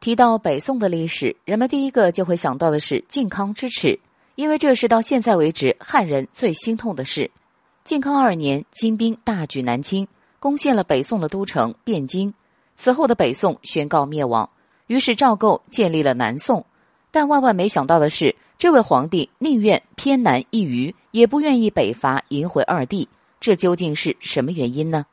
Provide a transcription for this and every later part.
提到北宋的历史，人们第一个就会想到的是靖康之耻，因为这是到现在为止汉人最心痛的事。靖康二年，金兵大举南侵，攻陷了北宋的都城汴京。此后的北宋宣告灭亡，于是赵构建立了南宋。但万万没想到的是，这位皇帝宁愿偏南一隅，也不愿意北伐迎回二帝。这究竟是什么原因呢？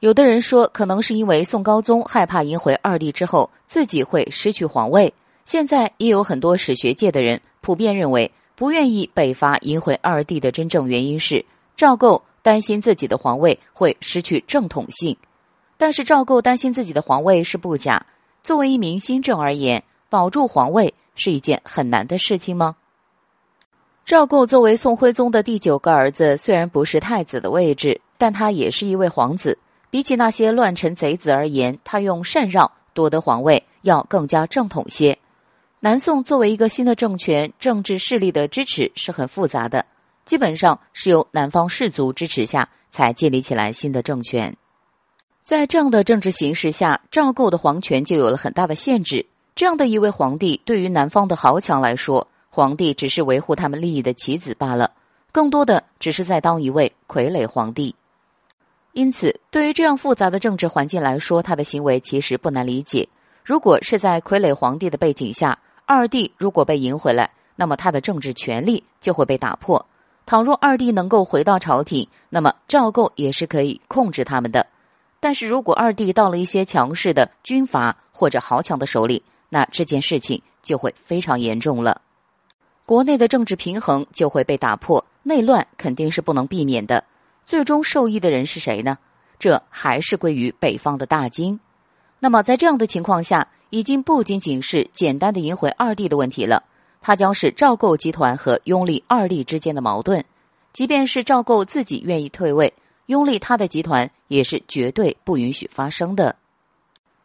有的人说，可能是因为宋高宗害怕迎回二帝之后自己会失去皇位。现在也有很多史学界的人普遍认为，不愿意北伐迎回二帝的真正原因是赵构担心自己的皇位会失去正统性。但是赵构担心自己的皇位是不假。作为一名新政而言，保住皇位是一件很难的事情吗？赵构作为宋徽宗的第九个儿子，虽然不是太子的位置，但他也是一位皇子。比起那些乱臣贼子而言，他用禅让夺得皇位要更加正统些。南宋作为一个新的政权，政治势力的支持是很复杂的，基本上是由南方士族支持下才建立起来新的政权。在这样的政治形势下，赵构的皇权就有了很大的限制。这样的一位皇帝，对于南方的豪强来说，皇帝只是维护他们利益的棋子罢了，更多的只是在当一位傀儡皇帝。因此，对于这样复杂的政治环境来说，他的行为其实不难理解。如果是在傀儡皇帝的背景下，二帝如果被迎回来，那么他的政治权力就会被打破。倘若二帝能够回到朝廷，那么赵构也是可以控制他们的。但是如果二帝到了一些强势的军阀或者豪强的手里，那这件事情就会非常严重了。国内的政治平衡就会被打破，内乱肯定是不能避免的。最终受益的人是谁呢？这还是归于北方的大金。那么在这样的情况下，已经不仅仅是简单的赢回二帝的问题了，它将是赵构集团和拥立二帝之间的矛盾。即便是赵构自己愿意退位，拥立他的集团也是绝对不允许发生的。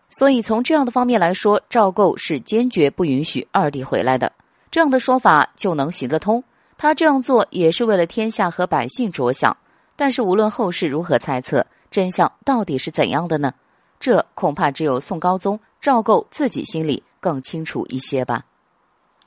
所以从这样的方面来说，赵构是坚决不允许二帝回来的。这样的说法就能行得通。他这样做也是为了天下和百姓着想。但是，无论后世如何猜测，真相到底是怎样的呢？这恐怕只有宋高宗赵构自己心里更清楚一些吧。